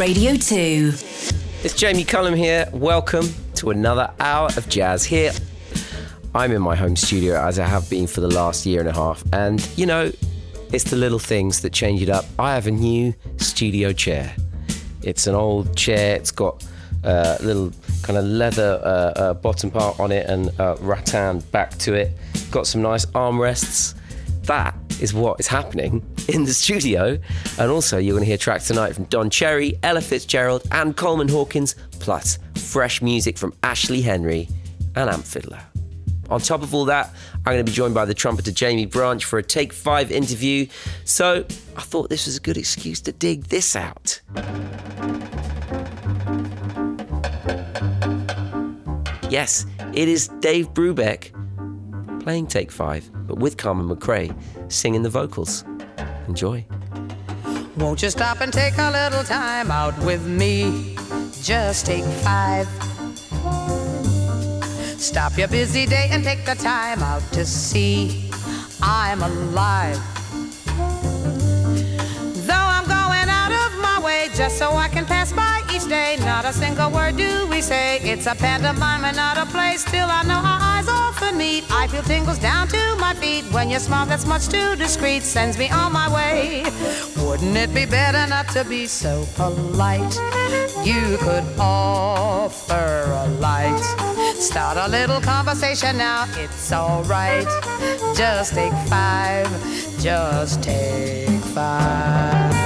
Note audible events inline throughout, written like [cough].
Radio 2. It's Jamie Cullum here. Welcome to another hour of jazz here. I'm in my home studio as I have been for the last year and a half, and you know, it's the little things that change it up. I have a new studio chair. It's an old chair, it's got a little kind of leather uh, uh, bottom part on it and a rattan back to it. Got some nice armrests. That is what is happening in the studio. And also, you're going to hear tracks tonight from Don Cherry, Ella Fitzgerald, and Coleman Hawkins, plus fresh music from Ashley Henry and Amp Fiddler. On top of all that, I'm going to be joined by the trumpeter Jaimie Branch for a Take 5 interview. So I thought this was a good excuse to dig this out. Yes, it is Dave Brubeck playing Take 5, but with Carmen McRae singing the vocals. Enjoy. Won't you stop and take a little time out with me? Just take five. Stop your busy day and take the time out to see I'm alive. Just so I can pass by each day, not a single word do we say. It's a pantomime and not a play. Still, I know our eyes often meet. I feel tingles down to my feet when your smile that's much too discreet sends me on my way. Wouldn't it be better not to be so polite? You could offer a light. Start a little conversation now, it's alright. Just take five, just take five.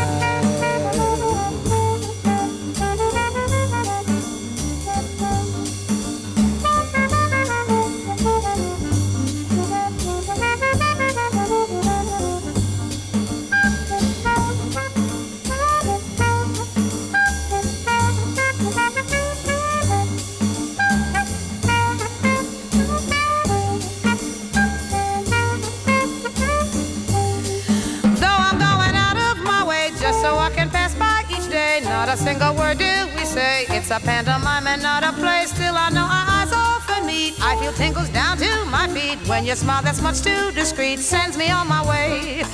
Say. It's a pantomime and not a play. Still, I know our eyes often meet. I feel tingles down to my feet when your smile that's much too discreet sends me on my way.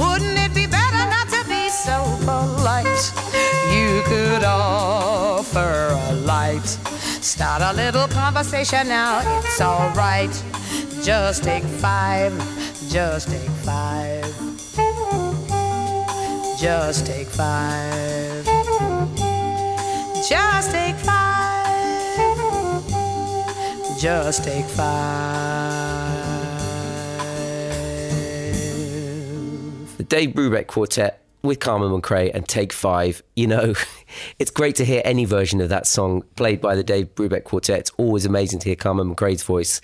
Wouldn't it be better not to be so polite? You could offer a light. Start a little conversation now, it's alright. Just take five, just take five. Just take five. Just take five. Just take five. The Dave Brubeck Quartet with Carmen McRae and Take Five. You know, [laughs] it's great to hear any version of that song played by the Dave Brubeck Quartet. It's always amazing to hear Carmen McRae's voice.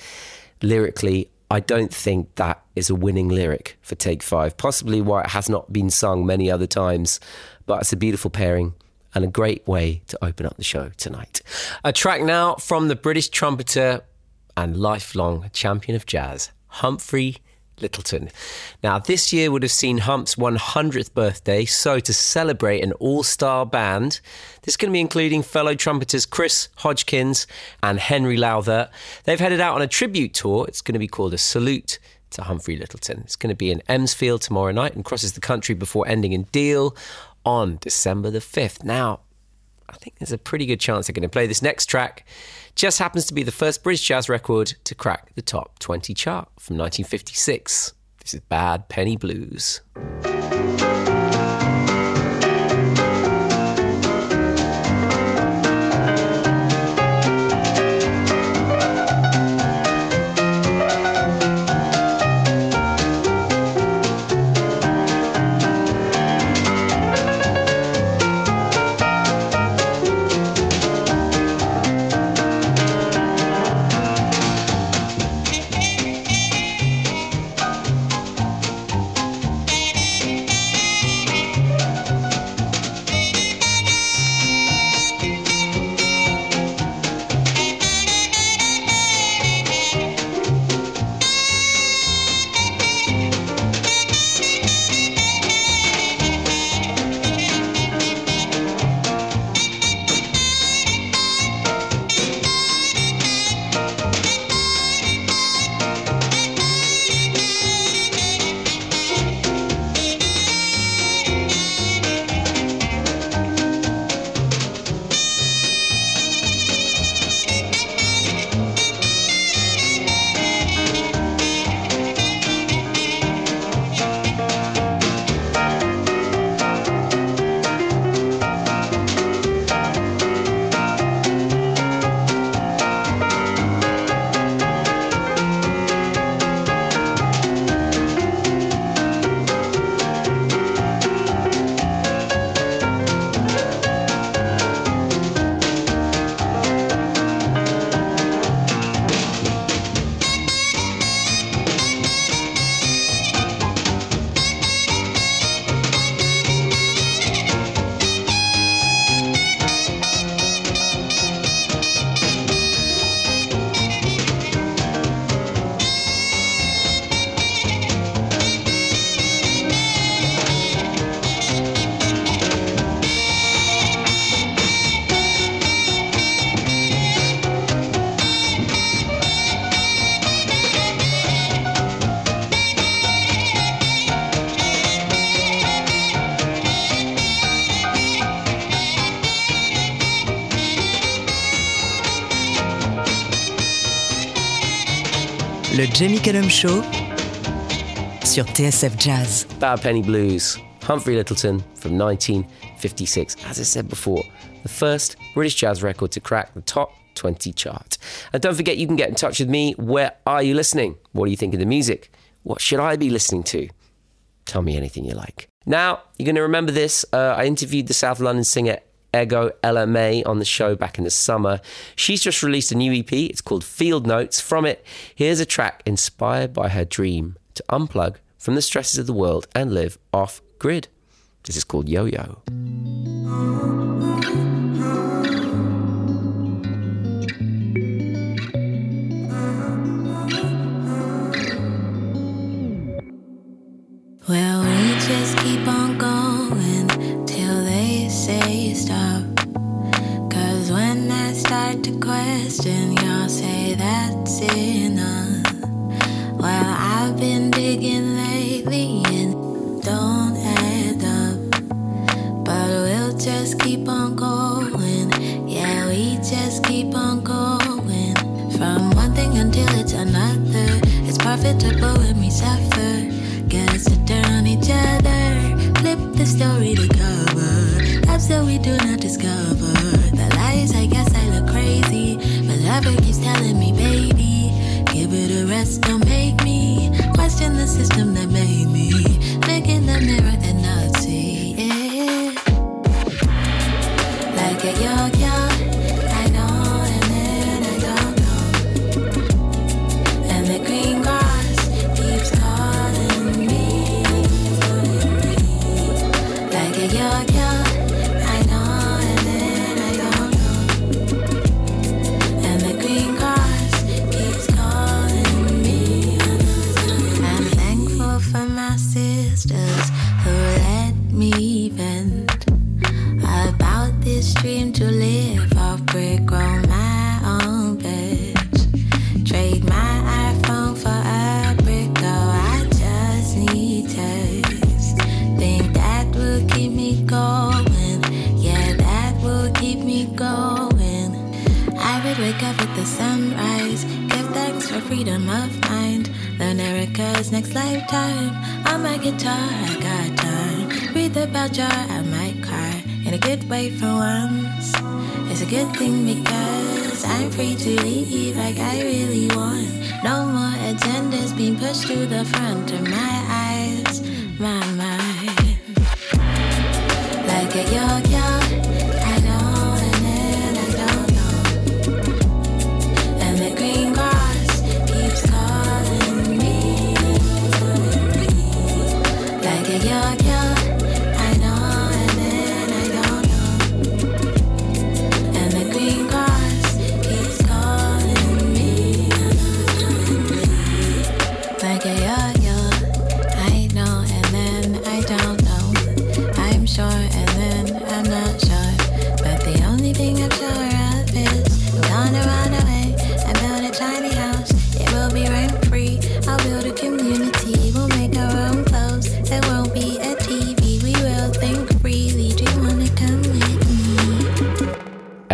Lyrically, I don't think that is a winning lyric for Take Five. Possibly why it has not been sung many other times, but it's a beautiful pairing and a great way to open up the show tonight. A track now from the British trumpeter and lifelong champion of jazz, Humphrey Lyttelton. Now, this year would have seen Hump's 100th birthday, so to celebrate an all star band, this is going to be including fellow trumpeters Chris Hodgkins and Henry Lowther. They've headed out on a tribute tour. It's going to be called a Salute to Humphrey Lyttelton. It's going to be in Emsfield tomorrow night and crosses the country before ending in Deal on December the 5th. Now, I think there's a pretty good chance they're going to play this next track. Just happens to be the first British jazz record to crack the top 20 chart from 1956. This is Bad Penny Blues. Jamie Cullum Show sur TSF Jazz. Bad Penny Blues, Humphrey Lyttelton from 1956. As I said before, the first British jazz record to crack the top 20 chart. And don't forget, you can get in touch with me. Where are you listening? What do you think of the music? What should I be listening to? Tell me anything you like. Now, you're going to remember this. Uh, I interviewed the South London singer Ego Ella May on the show back in the summer. She's just released a new EP. It's called Field Notes. From it, here's a track inspired by her dream to unplug from the stresses of the world and live off grid. This is called Yo Yo. Well, question, y'all say that's enough. Well, I've been digging lately and don't add up. But we'll just keep on going. Yeah, we just keep on going. From one thing until it's another. It's profitable when we suffer. Us to turn on each other. Flip the story to cover. That's what we do not discover. The lies, I Lover keeps telling me, baby, give it a rest, don't make me question the system that made me. Look in the mirror and not see it. Like a yo-yo, I know and then I don't know. And the green grass keeps calling me. Like a yo-yo,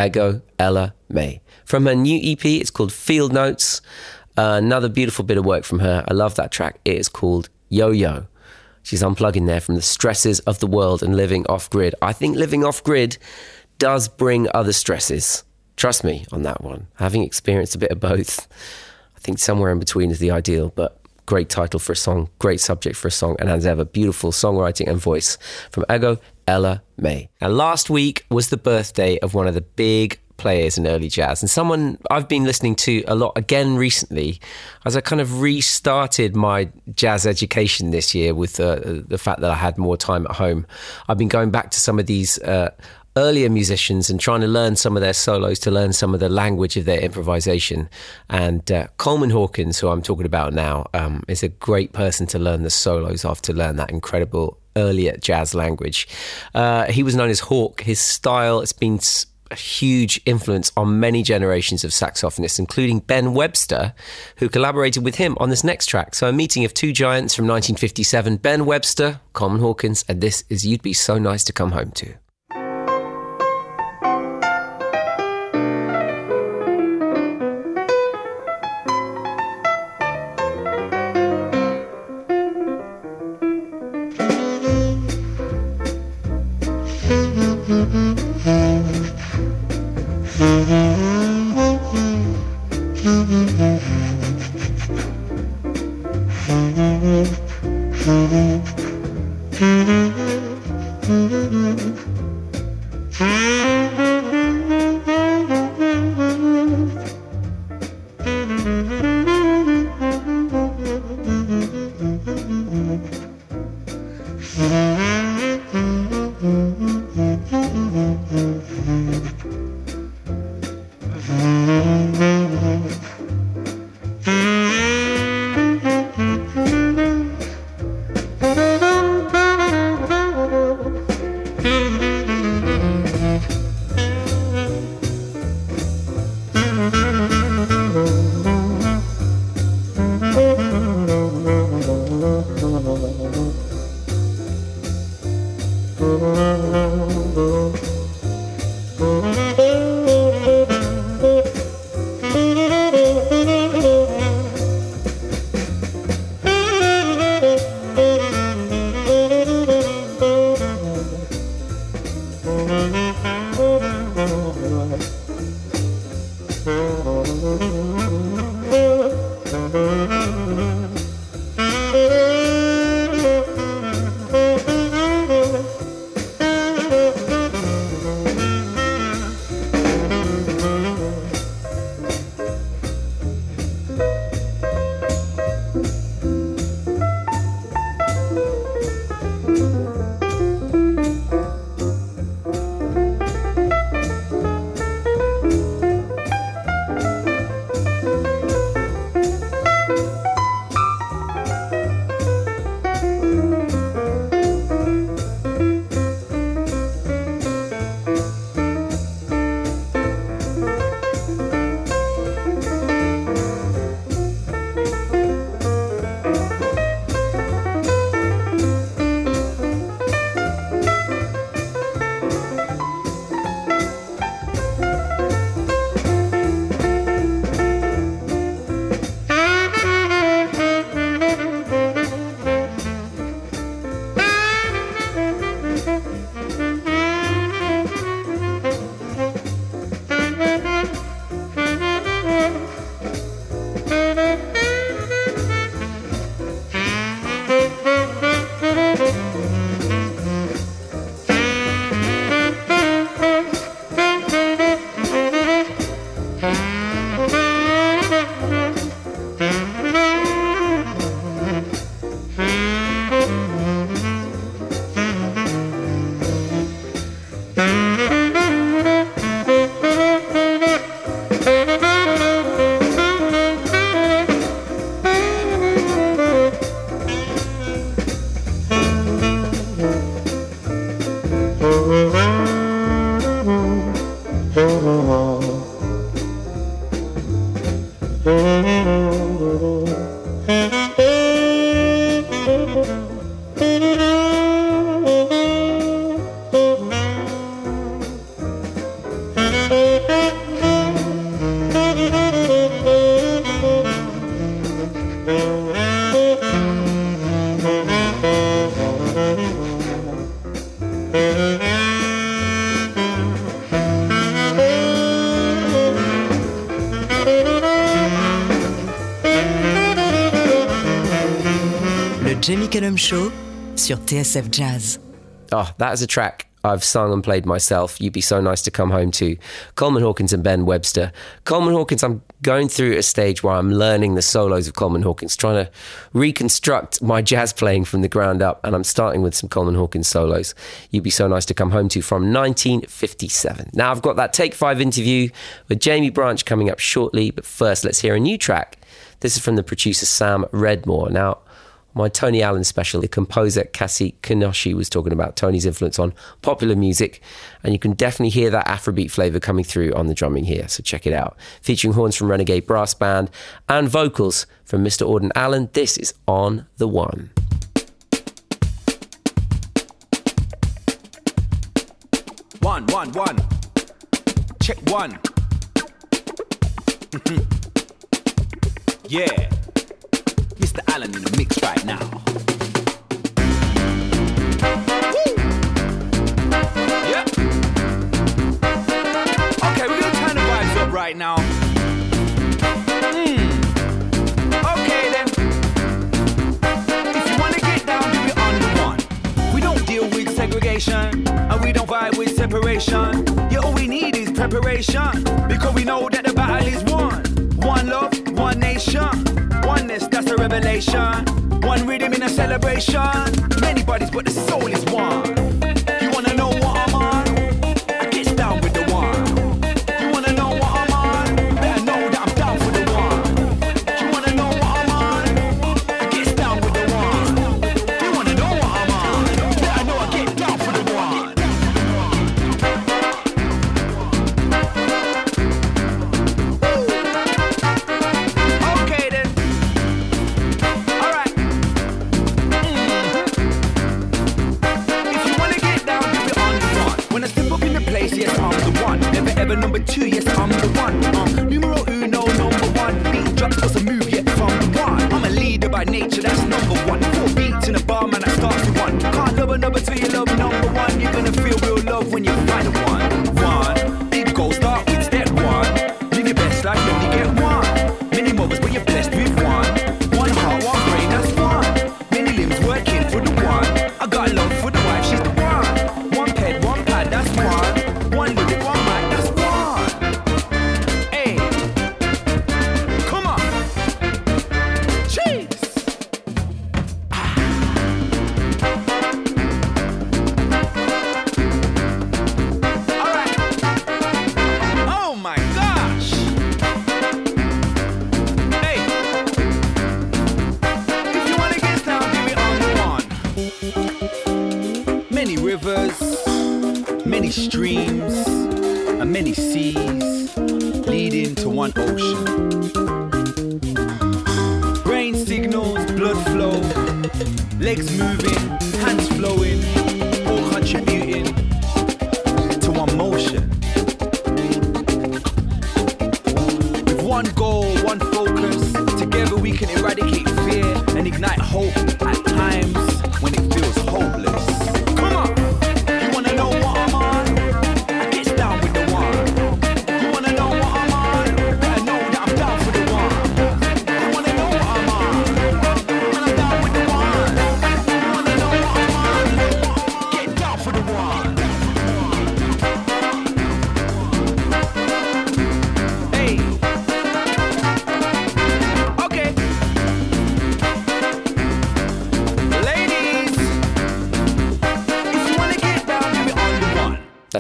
me? Ego Ella May. From her new EP, it's called Field Notes. Uh, another beautiful bit of work from her. I love that track. It is called Yo Yo. She's unplugging there from the stresses of the world and living off grid. I think living off grid does bring other stresses. Trust me on that one. Having experienced a bit of both, I think somewhere in between is the ideal, but great title for a song, great subject for a song, and as ever, beautiful songwriting and voice from Ego Ella May. And last week was the birthday of one of the big players in early jazz and someone I've been listening to a lot again recently as I kind of restarted my jazz education this year with uh, the fact that I had more time at home. I've been going back to some of these uh, earlier musicians and trying to learn some of their solos to learn some of the language of their improvisation. And uh, Coleman Hawkins, who I'm talking about now, um, is a great person to learn the solos off, to learn that incredible earlier jazz language. Uh, he was known as Hawk. His style has been a huge influence on many generations of saxophonists, including Ben Webster, who collaborated with him on this next track. So, a meeting of two giants from 1957 Ben Webster, Coleman Hawkins, and this is You'd Be So Nice to Come Home To. Sur TSF Jazz. Oh, that is a track I've sung and played myself. You'd be so nice to come home to. Coleman Hawkins and Ben Webster. Coleman Hawkins, I'm going through a stage where I'm learning the solos of Coleman Hawkins, trying to reconstruct my jazz playing from the ground up, and I'm starting with some Coleman Hawkins solos. You'd be so nice to come home to from 1957. Now, I've got that Take Five interview with Jaimie Branch coming up shortly, but first, let's hear a new track. This is from the producer Sam Redmore. Now, my Tony Allen special, the composer Kasi Kinoshi was talking about Tony's influence on popular music, and you can definitely hear that Afrobeat flavour coming through on the drumming here, so check it out. Featuring horns from Renegade Brass Band and vocals from Mr. Auden Allen, this is On the One. One, one, one. Check one. [laughs] yeah. In mix right now. Okay, we're gonna turn the vibes up right now. Hmm. Okay then. If you wanna get down, do it on the one. We don't deal with segregation, and we don't vibe with separation. Yeah, all we need is preparation, because we know that the battle is won. One love, one nation, oneness, revelation. One rhythm in a celebration. Many bodies, but the soul is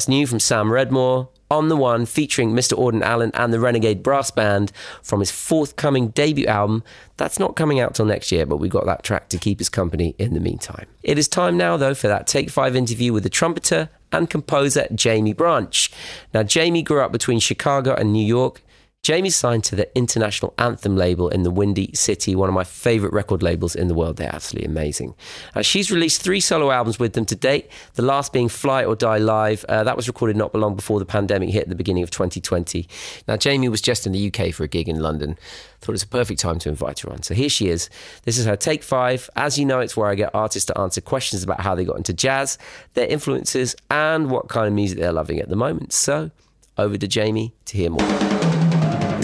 New from Sam Redmore. On the One, featuring Mr. Auden Allen and the Renegade Brass Band from his forthcoming debut album. That's not coming out till next year, but we've got that track to keep us company in the meantime. It is time now, though, for that Take Five interview with the trumpeter and composer Jaimie Branch. Now, Jaimie grew up between Chicago and New York. Jaimie's signed to the International Anthem label in the Windy City, one of my favorite record labels in the world. They're absolutely amazing. Uh, she's released three solo albums with them to date, the last being Fly or Die Live. Uh, that was recorded not long before the pandemic hit at the beginning of 2020. Now, Jaimie was just in the UK for a gig in London. I thought it was a perfect time to invite her on. So here she is. This is her Take Five. As you know, it's where I get artists to answer questions about how they got into jazz, their influences, and what kind of music they're loving at the moment. So, over to Jaimie to hear more.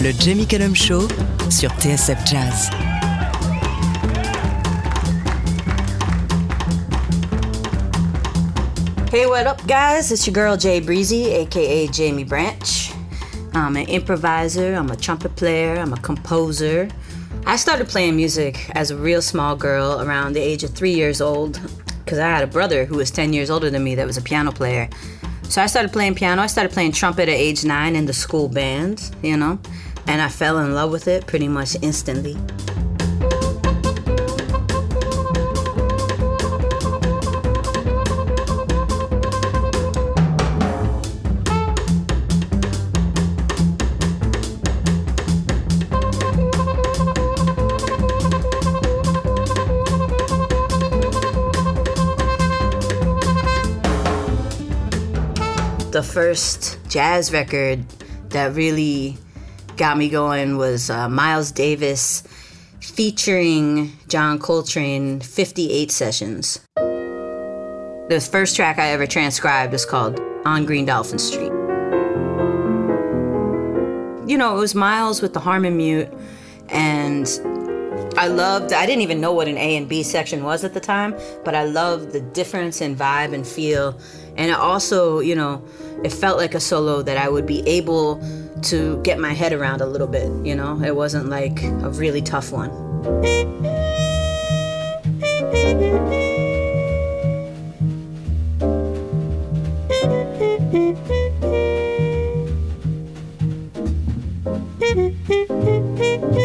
Le Jamie Cullum Show sur TSF Jazz. Hey, what up, guys? It's your girl Jay Breezy, aka Jaimie Branch. I'm an improviser, I'm a trumpet player, I'm a composer. I started playing music as a real small girl around the age of three years old because I had a brother who was 10 years older than me that was a piano player. So I started playing piano. I started playing trumpet at age nine in the school band, you know, and I fell in love with it pretty much instantly. the first jazz record that really got me going was uh, Miles Davis featuring John Coltrane 58 sessions. The first track I ever transcribed is called On Green Dolphin Street. You know, it was Miles with the harmon mute, and I loved, I didn't even know what an A and B section was at the time, but I loved the difference in vibe and feel. And it also, you know, it felt like a solo that I would be able to get my head around a little bit, you know? It wasn't like a really tough one. [laughs]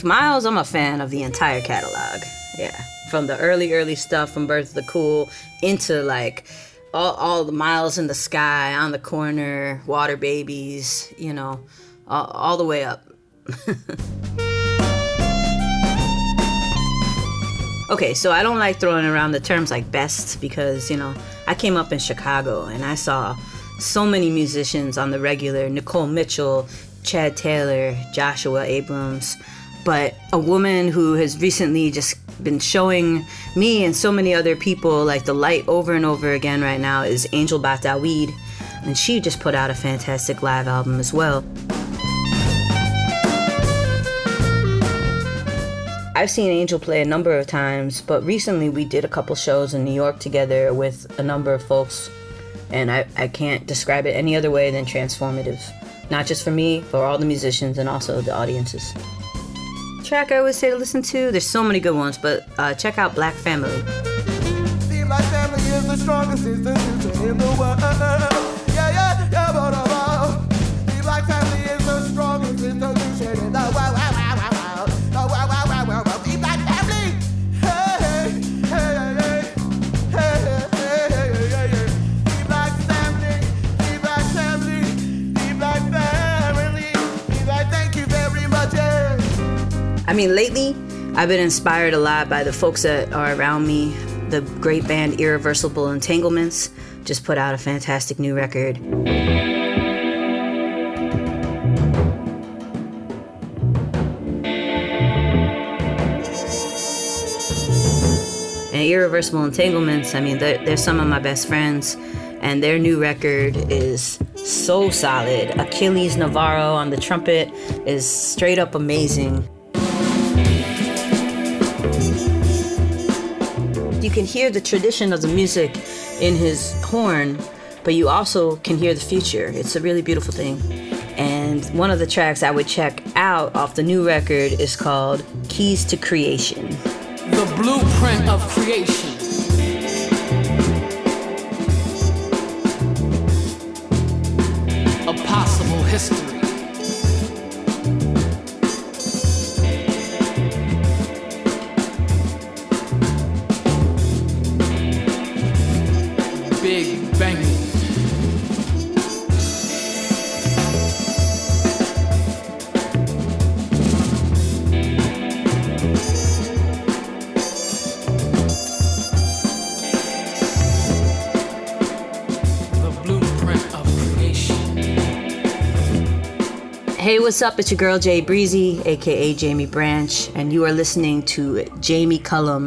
with Miles, I'm a fan of the entire catalog. Yeah, from the early, early stuff from Birth of the Cool into like all, all the Miles in the Sky, On the Corner, Water Babies, you know, all, all the way up. [laughs] Okay, so I don't like throwing around the terms like best because, you know, I came up in Chicago and I saw so many musicians on the regular Nicole Mitchell, Chad Taylor, Joshua Abrams. But a woman who has recently just been showing me and so many other people like the light over and over again right now is Angel Bat Dawid. And she just put out a fantastic live album as well. I've seen Angel play a number of times, but recently we did a couple shows in New York together with a number of folks, and I, I can't describe it any other way than transformative. Not just for me, for all the musicians and also the audiences. Track I always say to listen to, there's so many good ones, but uh, check out Black Family. I mean, lately, I've been inspired a lot by the folks that are around me. The great band Irreversible Entanglements just put out a fantastic new record. And Irreversible Entanglements, I mean, they're, they're some of my best friends, and their new record is so solid. Aquiles Navarro on the trumpet is straight up amazing. You can hear the tradition of the music in his horn, but you also can hear the future. It's a really beautiful thing. And one of the tracks I would check out off the new record is called Keys to Creation. the blueprint of creation. What's up? It's your girl Jay Breezy, aka Jaimie Branch, and you are listening to Jamie Cullum.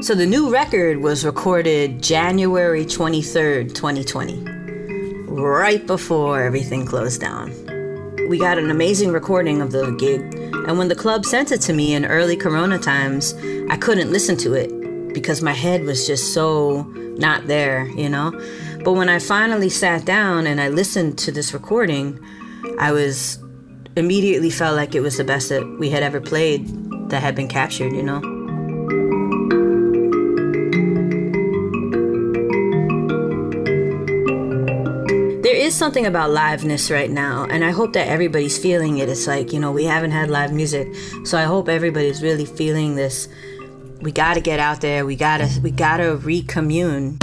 So the new record was recorded January 23rd, 2020, right before everything closed down. We got an amazing recording of the gig, and when the club sent it to me in early Corona times, I couldn't listen to it because my head was just so not there, you know? But when I finally sat down and I listened to this recording, I was immediately felt like it was the best that we had ever played that had been captured, you know? There is something about liveness right now, and I hope that everybody's feeling it. It's like, you know, we haven't had live music, so I hope everybody's really feeling this. We gotta get out there, we gotta we gotta recommune.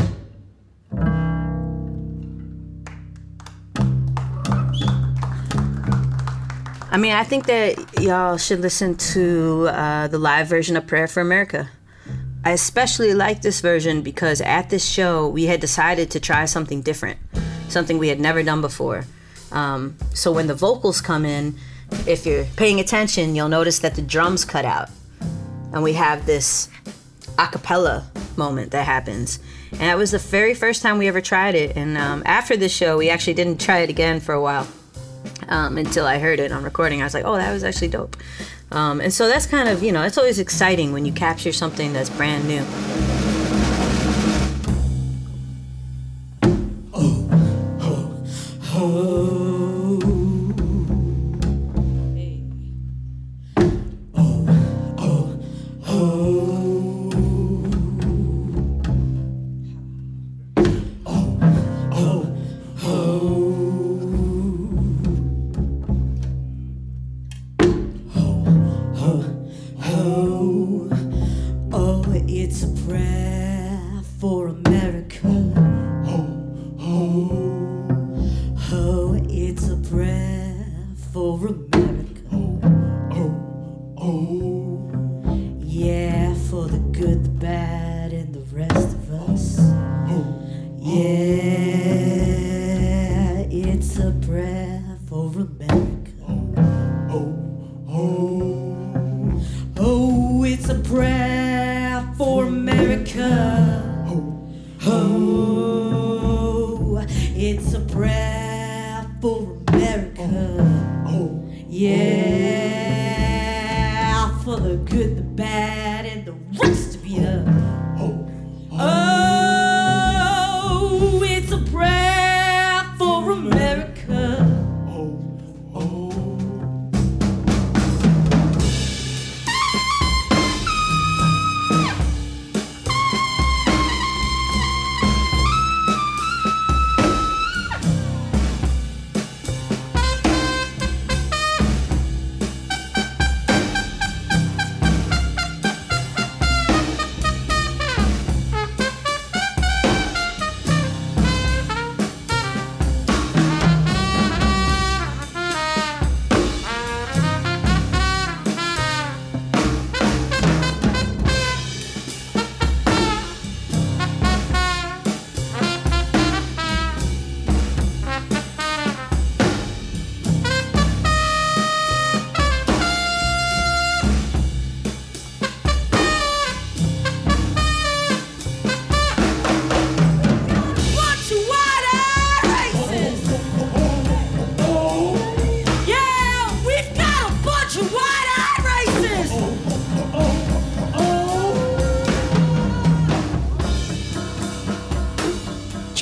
I mean, I think that y'all should listen to uh, the live version of Prayer for Amerikka. I especially like this version because at this show we had decided to try something different, something we had never done before. Um, so when the vocals come in, if you're paying attention, you'll notice that the drums cut out, and we have this a cappella moment that happens. And that was the very first time we ever tried it. And um, after the show, we actually didn't try it again for a while um, until I heard it on recording. I was like, oh, that was actually dope. Um, and so that's kind of, you know, it's always exciting when you capture something that's brand new.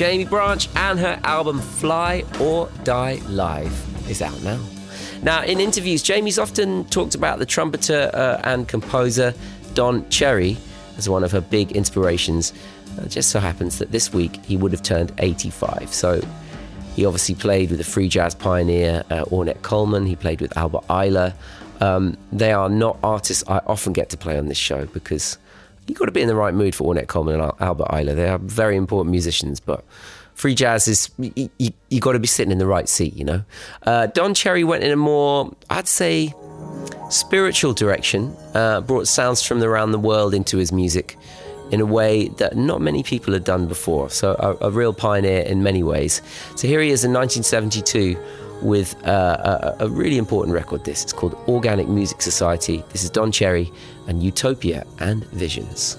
Jaimie Branch and her album Fly or Die Live is out now. Now, in interviews, Jaimie's often talked about the trumpeter uh, and composer Don Cherry as one of her big inspirations. Uh, It just so happens that this week he would have turned 85. So he obviously played with the free jazz pioneer uh, Ornette Coleman. He played with Albert Ayler. Um, they are not artists I often get to play on this show because you've got to be in the right mood for Ornette Coleman and Albert Ayler. They are very important musicians, but free jazz is you, you, you got to be sitting in the right seat, you know. Uh, Don Cherry went in a more, I'd say, spiritual direction. Uh, brought sounds from around the world into his music in a way that not many people had done before. So a, a real pioneer in many ways. So here he is in 1972 with uh, a, a really important record. This it's called Organic Music Society. This is Don Cherry and Utopia and Visions.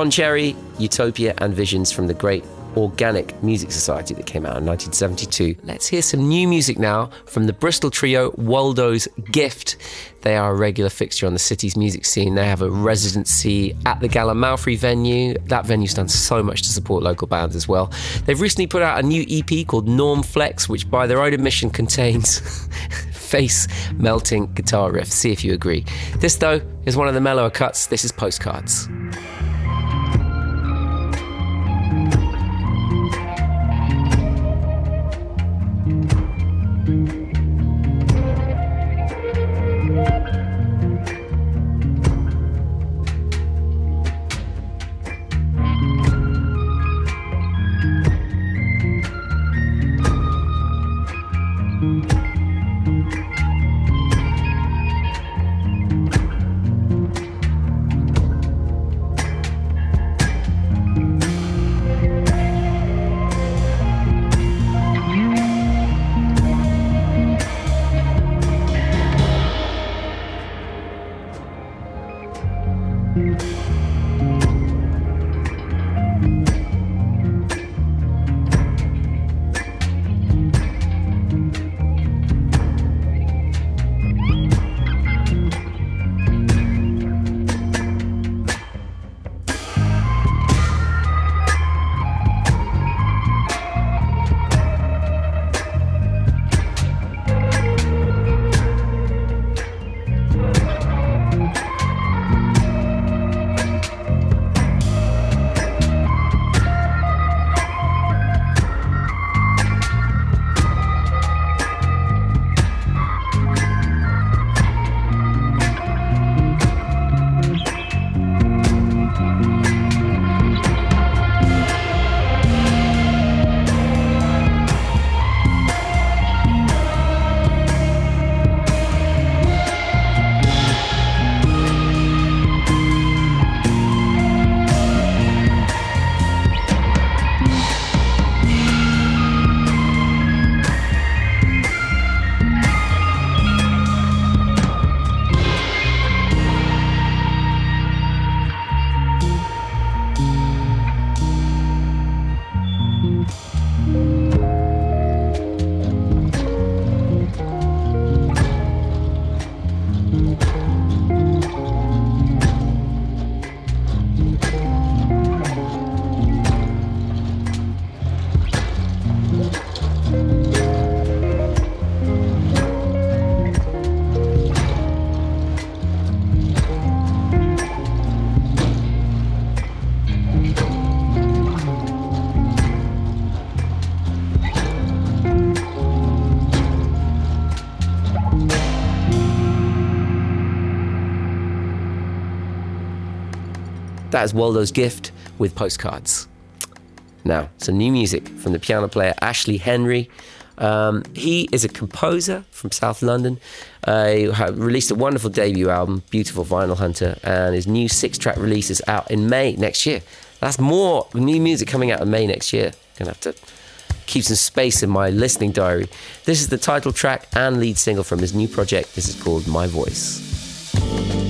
Don Cherry, Utopia, and Visions from the great Organic Music Society that came out in 1972. Let's hear some new music now from the Bristol trio Waldo's Gift. They are a regular fixture on the city's music scene. They have a residency at the Gallimaufry venue. That venue's done so much to support local bands as well. They've recently put out a new EP called Norm Flex, which by their own admission contains [laughs] face melting guitar riffs. See if you agree. This, though, is one of the mellower cuts. This is Postcards. That is Waldo's gift with postcards. Now, some new music from the piano player Ashley Henry. Um, he is a composer from South London. Uh, released a wonderful debut album, Beautiful Vinyl Hunter, and his new six track release is out in May next year. That's more new music coming out in May next year. Gonna have to keep some space in my listening diary. This is the title track and lead single from his new project. This is called My Voice.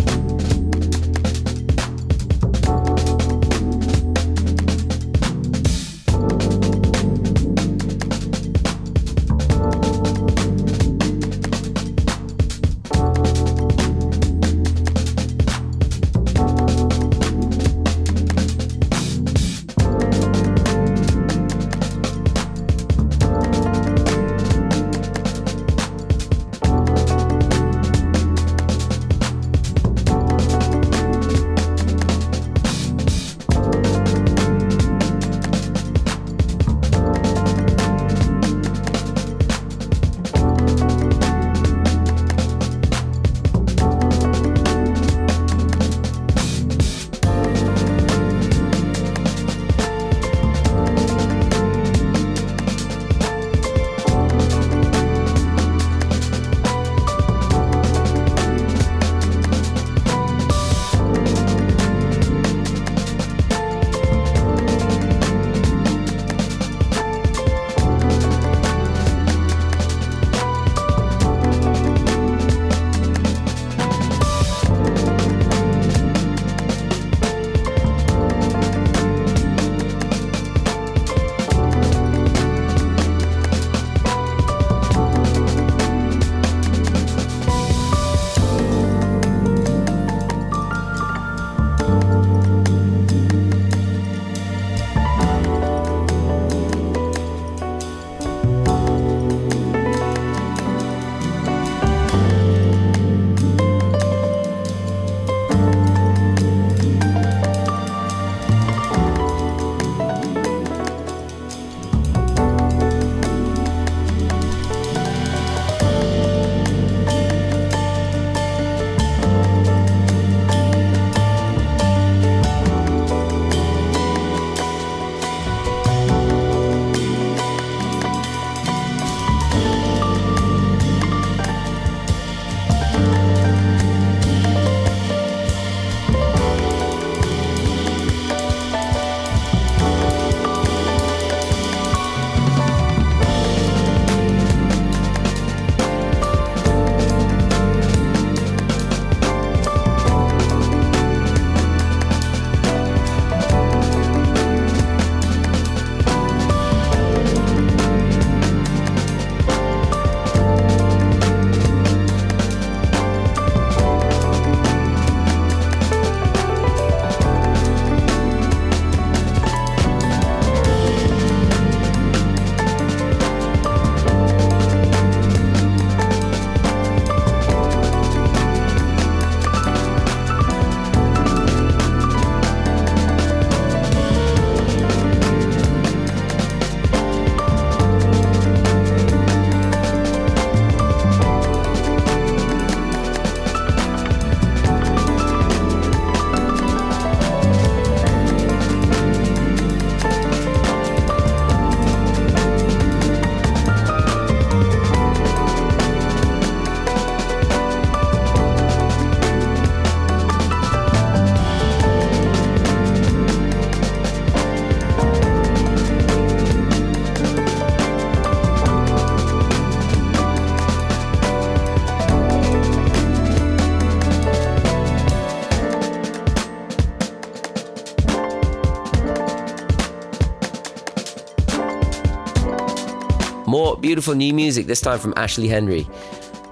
Beautiful new music, this time from Ashley Henry.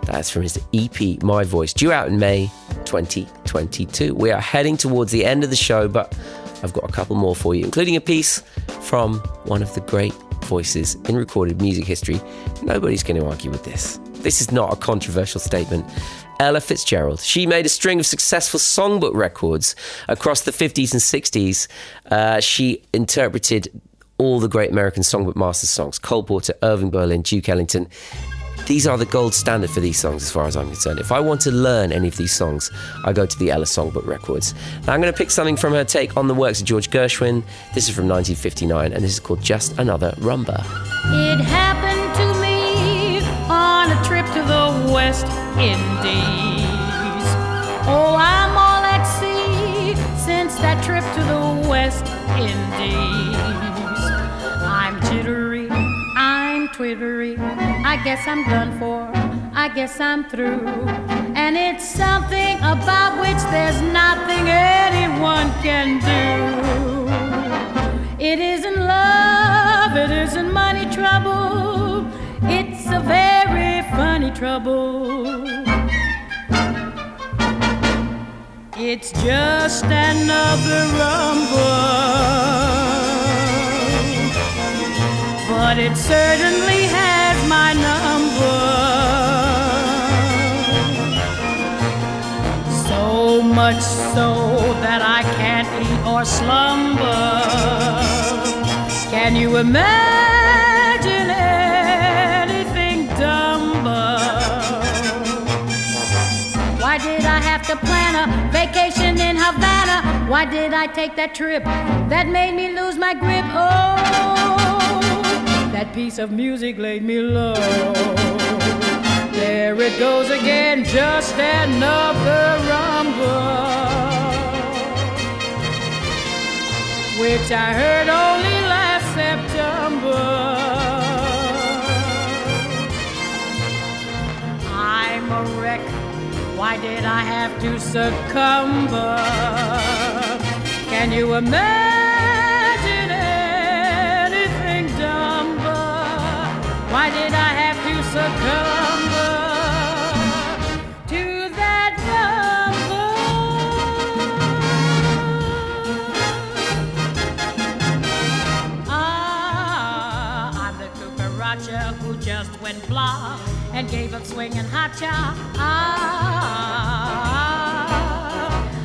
That's from his EP, My Voice, due out in May 2022. We are heading towards the end of the show, but I've got a couple more for you, including a piece from one of the great voices in recorded music history. Nobody's going to argue with this. This is not a controversial statement. Ella Fitzgerald. She made a string of successful songbook records across the 50s and 60s. Uh, she interpreted all the great American Songbook Masters songs Cole Porter, Irving Berlin, Duke Ellington. These are the gold standard for these songs, as far as I'm concerned. If I want to learn any of these songs, I go to the Ella Songbook Records. Now, I'm going to pick something from her take on the works of George Gershwin. This is from 1959, and this is called Just Another Rhumba. It happened to me on a trip to the West Indies. Oh, I'm all at sea since that trip to the West Indies. Jittery, I'm twittery. I guess I'm done for, I guess I'm through. And it's something about which there's nothing anyone can do. It isn't love, it isn't money trouble. It's a very funny trouble. It's just another rhumba. But it certainly has my number. So much so that I can't eat or slumber. Can you imagine anything dumber? Why did I have to plan a vacation in Havana? Why did I take that trip that made me lose my grip? Oh, that piece of music laid me low. There it goes again, just another rhumba. Which I heard only last September. I'm a wreck. Why did I have to succumb? Can you imagine who just went blah and gave up swinging hot cha. Ah,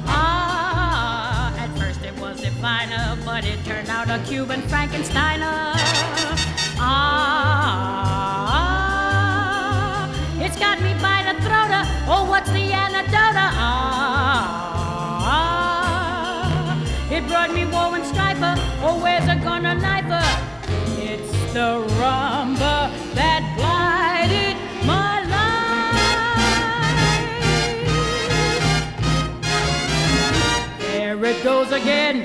ah, at first it was Divina, but it turned out a Cuban Frankensteiner.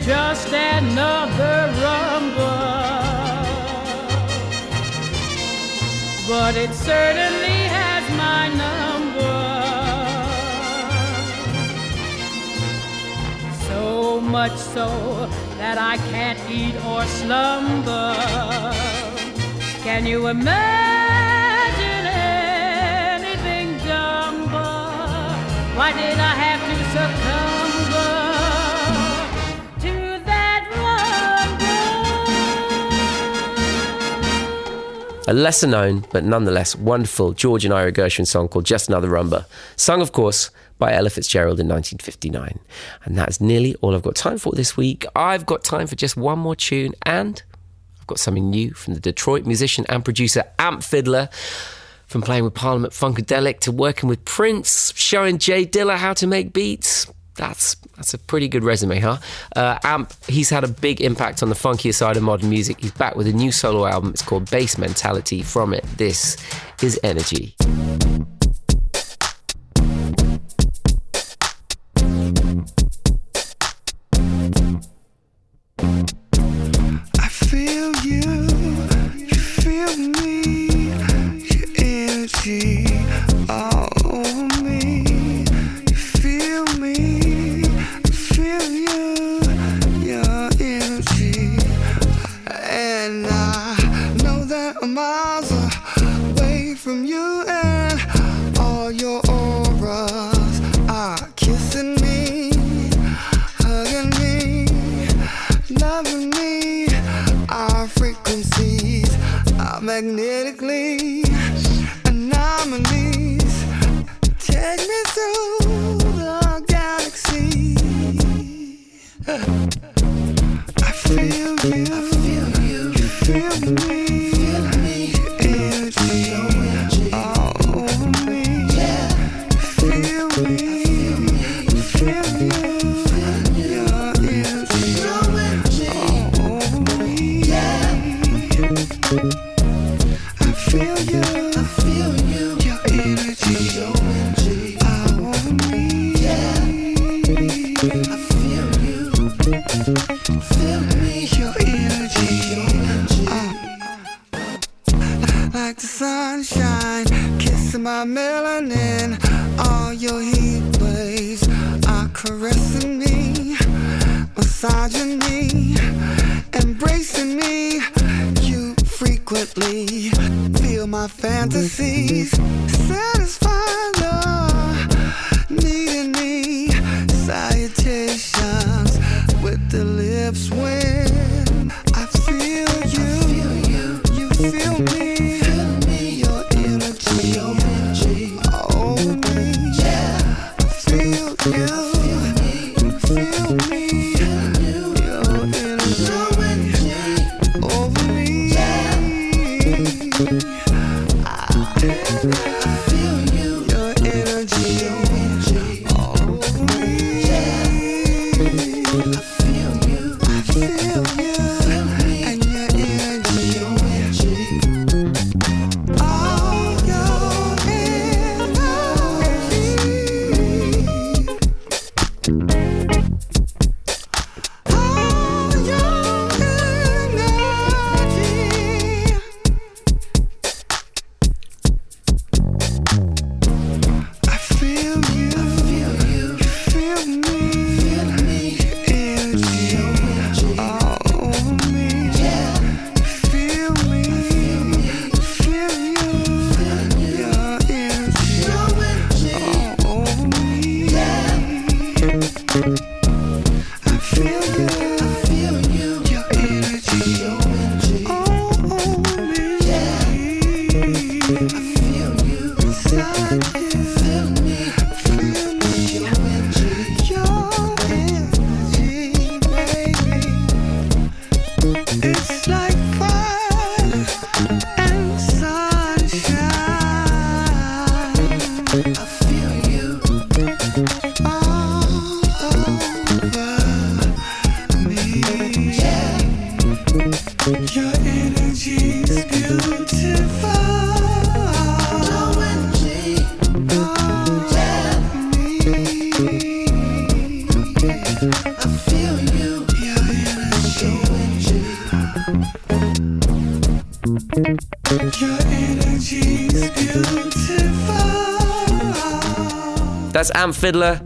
Just another rhumba. But it certainly has my number. So much so that I can't eat or slumber. Can you imagine anything dumber? Why did I have A lesser known, but nonetheless wonderful George and Ira Gershwin song called Just Another Rhumba, sung, of course, by Ella Fitzgerald in 1959. And that's nearly all I've got time for this week. I've got time for just one more tune, and I've got something new from the Detroit musician and producer Amp Fiddler. From playing with Parliament Funkadelic to working with Prince, showing J Dilla how to make beats. That's that's a pretty good resume, huh? Uh, Amp, he's had a big impact on the funkier side of modern music. He's back with a new solo album. It's called Bass Mentality. From it, this is Energy. Amp Fiddler,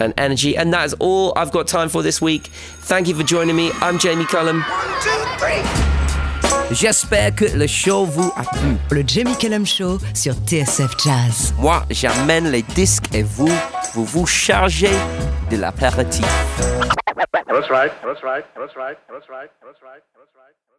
and energy. And that is all I've got time for this week. Thank you for joining me. I'm Jamie Cullum. One, two, three. J'espère que le show vous a plu. Le Jamie Cullum Show sur TSF Jazz. Moi, j'amène les disques et vous, vous vous chargez de l'apéritif. That's right, that's right, that's right, that's right, that's right, that's right.